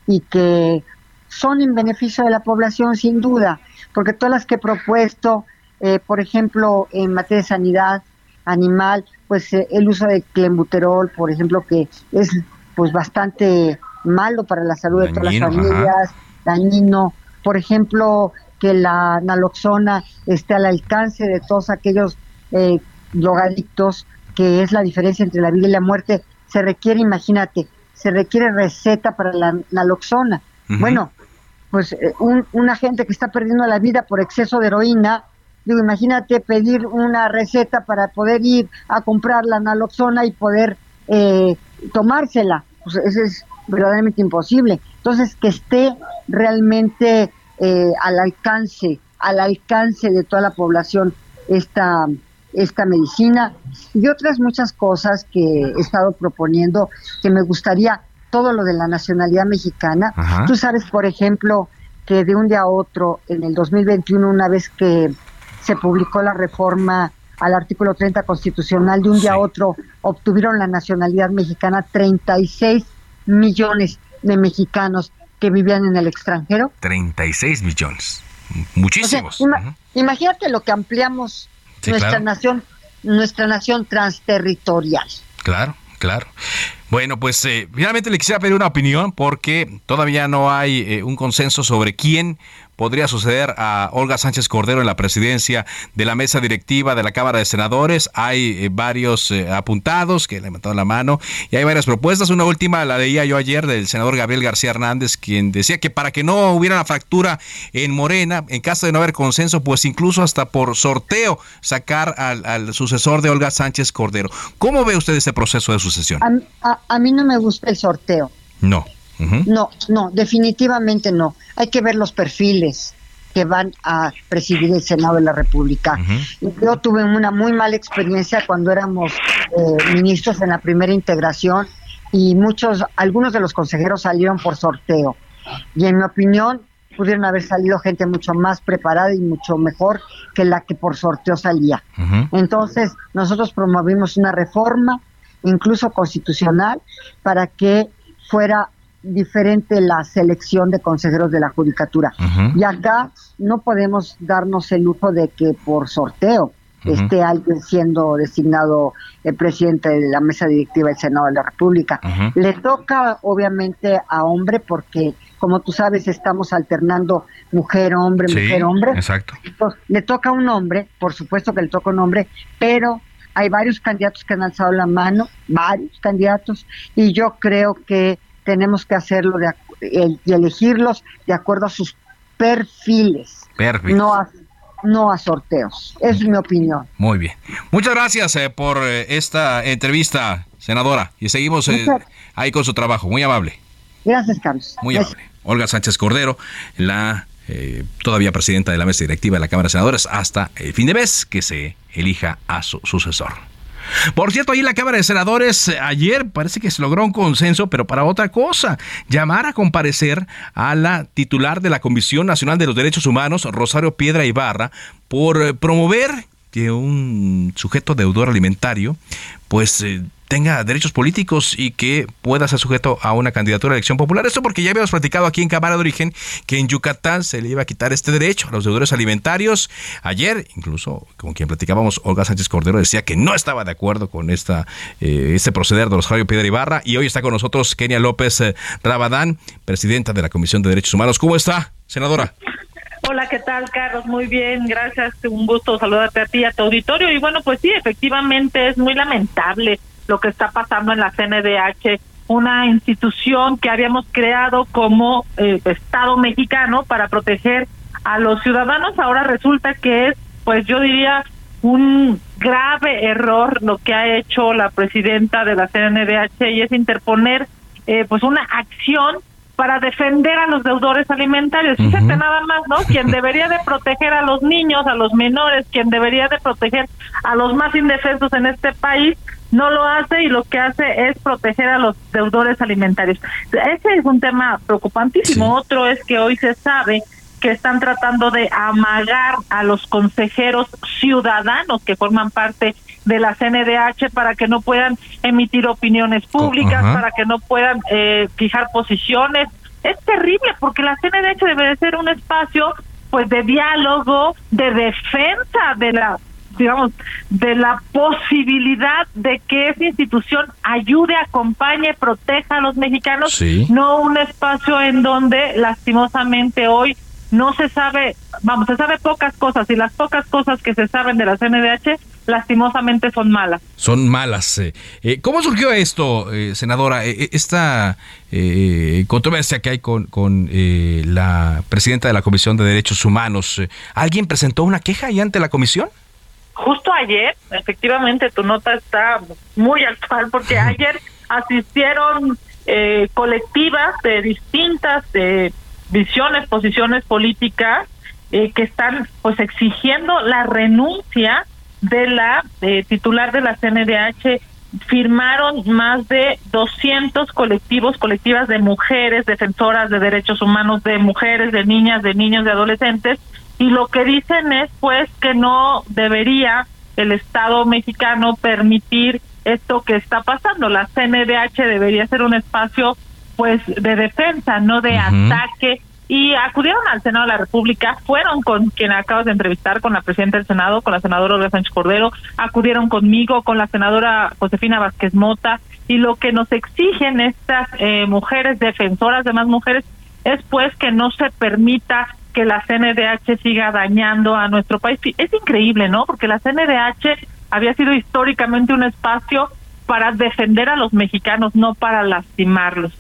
y que son en beneficio de la población sin duda porque todas las que he propuesto, eh, por ejemplo, en materia de sanidad animal, pues eh, el uso de clenbuterol, por ejemplo, que es pues bastante malo para la salud de todas las familias, dañino, por ejemplo, que la naloxona esté al alcance de todos aquellos eh, drogadictos, que es la diferencia entre la vida y la muerte, se requiere, imagínate, se requiere receta para la naloxona. Bueno, pues eh, un, una gente que está perdiendo la vida por exceso de heroína, digo, imagínate pedir una receta para poder ir a comprar la naloxona y poder eh, tomársela, pues eso es verdaderamente imposible. Entonces, que esté realmente eh, al alcance, al alcance de toda la población esta, esta medicina y otras muchas cosas que he estado proponiendo que me gustaría todo lo de la nacionalidad mexicana. Tú sabes, por ejemplo, que de un día a otro, en el 2021, una vez que se publicó la reforma al artículo 30 constitucional, de un día a otro obtuvieron la nacionalidad mexicana 36 millones de mexicanos que vivían en el extranjero. 36 millones. Muchísimos. Imagínate lo que ampliamos nuestra nación, nuestra nación transterritorial. Claro, claro. Bueno, pues eh, finalmente le quisiera pedir una opinión porque todavía no hay eh, un consenso sobre quién podría suceder a Olga Sánchez Cordero en la presidencia de la mesa directiva de la Cámara de Senadores. Hay eh, varios eh, apuntados que levantaron la mano y hay varias propuestas. Una última la leía yo ayer del senador Gabriel García Hernández, quien decía que para que no hubiera una fractura en Morena, en caso de no haber consenso, pues incluso hasta por sorteo sacar al, sucesor de Olga Sánchez Cordero. ¿Cómo ve usted ese proceso de sucesión? a mí no me gusta el sorteo. No. No, no, definitivamente no. Hay que ver los perfiles que van a presidir el Senado de la República. Yo tuve una muy mala experiencia cuando éramos eh, ministros en la primera integración y muchos, algunos de los consejeros salieron por sorteo. Y en mi opinión, pudieron haber salido gente mucho más preparada y mucho mejor que la que por sorteo salía. Entonces, nosotros promovimos una reforma, incluso constitucional, para que fuera diferente la selección de consejeros de la judicatura. Y acá no podemos darnos el lujo de que por sorteo esté alguien siendo designado el presidente de la mesa directiva del Senado de la República. Le toca obviamente a hombre porque como tú sabes estamos alternando mujer hombre mujer hombre. Exacto. le toca a un hombre, por supuesto que le toca a un hombre, pero hay varios candidatos que han alzado la mano, varios candidatos y yo creo que tenemos que hacerlo de, y elegirlos de acuerdo a sus perfiles, Perfecto. no a, no a sorteos. Es mi opinión. Muy bien. Muchas gracias eh, por eh, esta entrevista, senadora. Y seguimos eh, ahí con su trabajo. Muy amable. Gracias, Carlos. Muy amable. Olga Sánchez Cordero, la todavía presidenta de la mesa directiva de la Cámara de Senadores, hasta el fin de mes que se elija a su sucesor. Por cierto, ahí en la Cámara de Senadores ayer parece que se logró un consenso, pero para otra cosa, llamar a comparecer a la titular de la Comisión Nacional de los Derechos Humanos, Rosario Piedra Ibarra, por promover que un sujeto deudor alimentario, pues eh, tenga derechos políticos y que pueda ser sujeto a una candidatura a elección popular. Esto porque ya habíamos platicado aquí en Cámara de Origen que en Yucatán se le iba a quitar este derecho a los deudores alimentarios. Ayer, incluso con quien platicábamos, Olga Sánchez Cordero decía que no estaba de acuerdo con esta, eh, este proceder de los Javier Piedra Ibarra. Y hoy está con nosotros Kenia López eh, Rabadán, presidenta de la Comisión de Derechos Humanos. ¿Cómo está, senadora? Hola, ¿qué tal, Carlos? Muy bien, gracias. Un gusto saludarte a ti, a tu auditorio. Y bueno, pues sí, efectivamente es muy lamentable lo que está pasando en la CNDH, una institución que habíamos creado como eh, Estado mexicano para proteger a los ciudadanos, ahora resulta que es, pues yo diría, un grave error lo que ha hecho la presidenta de la CNDH y es interponer eh, pues una acción para defender a los deudores alimentarios. Fíjate nada más, ¿no? Quien debería de proteger a los niños, a los menores, quien debería de proteger a los más indefensos en este país, no lo hace y lo que hace es proteger a los deudores alimentarios. Ese es un tema preocupantísimo. Otro es que hoy se sabe que están tratando de amagar a los consejeros ciudadanos que forman parte de la CNDH para que no puedan emitir opiniones públicas, para que no puedan eh, fijar posiciones. Es terrible porque la CNDH debe de ser un espacio pues de diálogo, de defensa de la digamos, de la posibilidad de que esa institución ayude, acompañe, proteja a los mexicanos, no un espacio en donde lastimosamente hoy no se sabe, vamos, se sabe pocas cosas y las pocas cosas que se saben de la CNDH lastimosamente son malas. Son malas. Eh. Eh, ¿Cómo surgió esto, eh, senadora? esta controversia que hay con, con la presidenta de la Comisión de Derechos Humanos. ¿Alguien presentó una queja ahí ante la comisión? Justo ayer, efectivamente, tu nota está muy actual porque *laughs* ayer asistieron eh, colectivas de distintas eh, visiones, posiciones políticas eh, que están pues exigiendo la renuncia de la titular de la CNDH. Firmaron más de 200 colectivos, colectivas de mujeres, defensoras de derechos humanos, de mujeres, de niñas, de niños, de adolescentes, y lo que dicen es pues que no debería el Estado mexicano permitir esto que está pasando. La CNDH debería ser un espacio pues de defensa, no de ataque. Y acudieron al Senado de la República, fueron con quien acabas de entrevistar, con la presidenta del Senado, con la senadora Olga Sánchez Cordero, acudieron conmigo, con la senadora Josefina Vázquez Mota, y lo que nos exigen estas eh, mujeres defensoras de más mujeres es pues que no se permita que la CNDH siga dañando a nuestro país. Es increíble, ¿no? Porque la CNDH había sido históricamente un espacio para defender a los mexicanos, no para lastimarlos.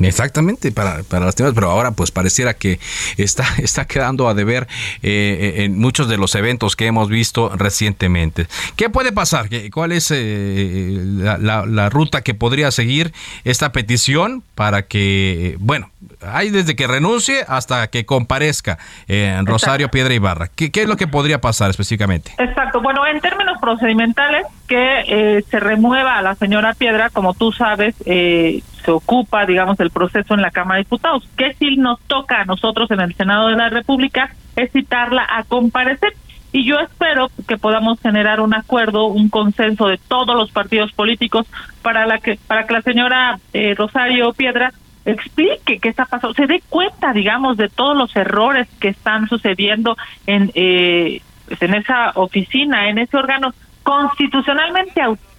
Exactamente, para, para las temas, pero ahora pues pareciera que está, *laughs* está quedando a deber eh, en muchos de los eventos que hemos visto recientemente. ¿Qué puede pasar? ¿Cuál es eh, la, la, ruta que podría seguir esta petición para que, bueno, hay desde que renuncie hasta que comparezca en Rosario Piedra Ibarra? ¿Qué, ¿Qué es lo que podría pasar específicamente? Exacto, bueno, en términos procedimentales, que eh, se remueva a la señora Piedra, como tú sabes, eh, ocupa, digamos, el proceso en la Cámara de Diputados. Que si nos toca a nosotros en el Senado de la República es citarla a comparecer. Y yo espero que podamos generar un acuerdo, un consenso de todos los partidos políticos para la que para que la señora eh, Rosario Piedra explique qué está pasando, se dé cuenta, digamos, de todos los errores que están sucediendo en eh, pues, en esa oficina, en ese órgano constitucionalmente autónomo.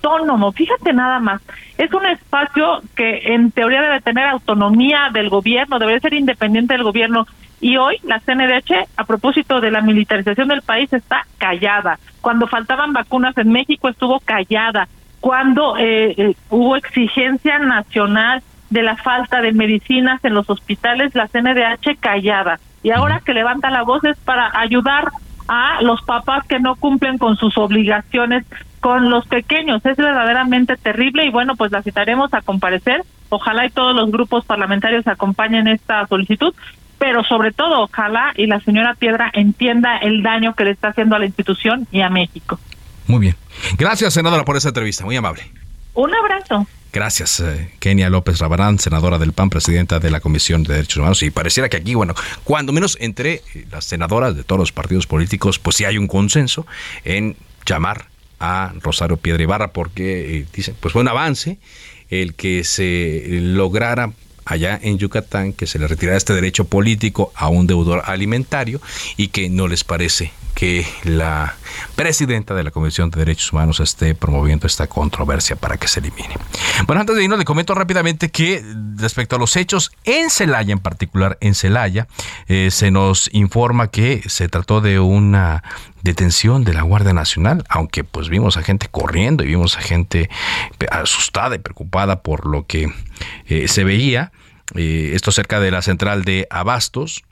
Fíjate nada más, es un espacio que en teoría debe tener autonomía del gobierno, debe ser independiente del gobierno. Y hoy la CNDH, a propósito de la militarización del país, está callada. Cuando faltaban vacunas en México estuvo callada. Cuando eh, eh, hubo exigencia nacional de la falta de medicinas en los hospitales, la CNDH callada. Y ahora que levanta la voz es para ayudar a los papás que no cumplen con sus obligaciones con los pequeños. Es verdaderamente terrible y bueno, pues la citaremos a comparecer. Ojalá y todos los grupos parlamentarios acompañen esta solicitud, pero sobre todo ojalá y la señora Piedra entienda el daño que le está haciendo a la institución y a México. Muy bien. Gracias, senadora, por esta entrevista. Muy amable. Un abrazo. Gracias, eh, Kenia López Rabarán, senadora del PAN, presidenta de la Comisión de Derechos Humanos. Y pareciera que aquí, bueno, cuando menos entre las senadoras de todos los partidos políticos, pues sí hay un consenso en llamar a Rosario Piedra Ibarra, porque eh, dicen, pues fue un avance el que se lograra allá en Yucatán que se le retirara este derecho político a un deudor alimentario y que no les parece que la presidenta de la Comisión de Derechos Humanos esté promoviendo esta controversia para que se elimine. Bueno, antes de irnos, le comento rápidamente que respecto a los hechos en Celaya, en particular en Celaya, eh, se nos informa que se trató de una detención de la Guardia Nacional, aunque pues vimos a gente corriendo y vimos a gente asustada y preocupada por lo que eh, se veía. Eh, esto cerca de la central de Abastos,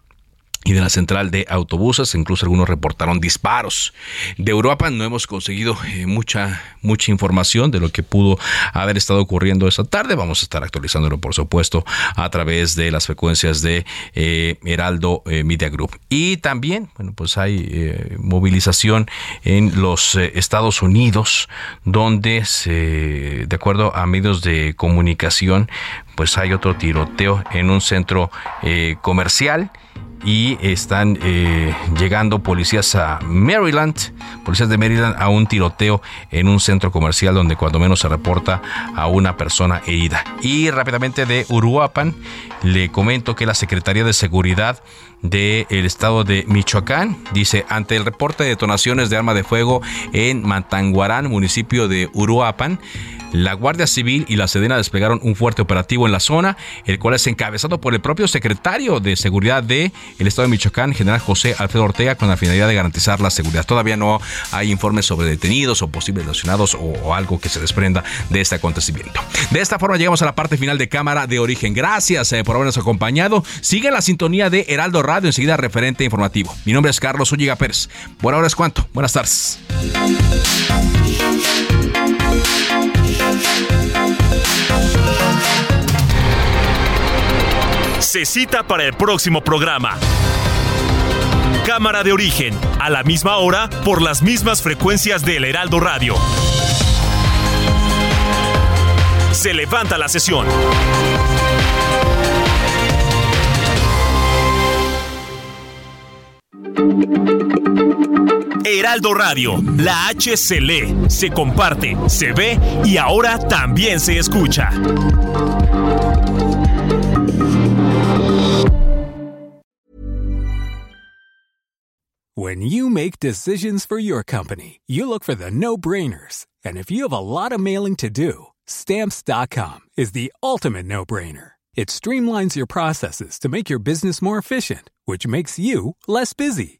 y de la central de autobuses, incluso algunos reportaron disparos. De Europa no hemos conseguido eh, mucha mucha información de lo que pudo haber estado ocurriendo esta tarde. Vamos a estar actualizándolo, por supuesto, a través de las frecuencias de eh, Heraldo eh, Media Group. Y también, bueno, pues hay movilización en los Estados Unidos, donde se, de acuerdo a medios de comunicación, pues hay otro tiroteo en un centro comercial y están eh, llegando policías a Maryland, policías de Maryland a un tiroteo en un centro comercial donde cuando menos se reporta a una persona herida. Y rápidamente de Uruapan le comento que la Secretaría de Seguridad del estado de Michoacán dice ante el reporte de detonaciones de arma de fuego en Mantanguarán, municipio de Uruapan, la Guardia Civil y la Sedena desplegaron un fuerte operativo en la zona, el cual es encabezado por el propio secretario de Seguridad de el Estado de Michoacán, general José Alfredo Ortega, con la finalidad de garantizar la seguridad. Todavía no hay informes sobre detenidos o posibles lesionados o, algo que se desprenda de este acontecimiento. De esta forma llegamos a la parte final de Cámara de Origen. Gracias eh, por habernos acompañado. Sigue la sintonía de Heraldo Radio, enseguida referente informativo. Mi nombre es Carlos Ulliga Pérez. Por ahora es cuanto. Buenas tardes. Se cita para el próximo programa. Cámara de origen, a la misma hora, por las mismas frecuencias del Heraldo Radio. Se levanta la sesión. Heraldo Radio, la H se lee, se comparte, se ve y ahora también se escucha. When you make decisions for your company, you look for the no-brainers. And if you have a lot of mailing to do, stamps.com is the ultimate no-brainer. It streamlines your processes to make your business more efficient, which makes you less busy.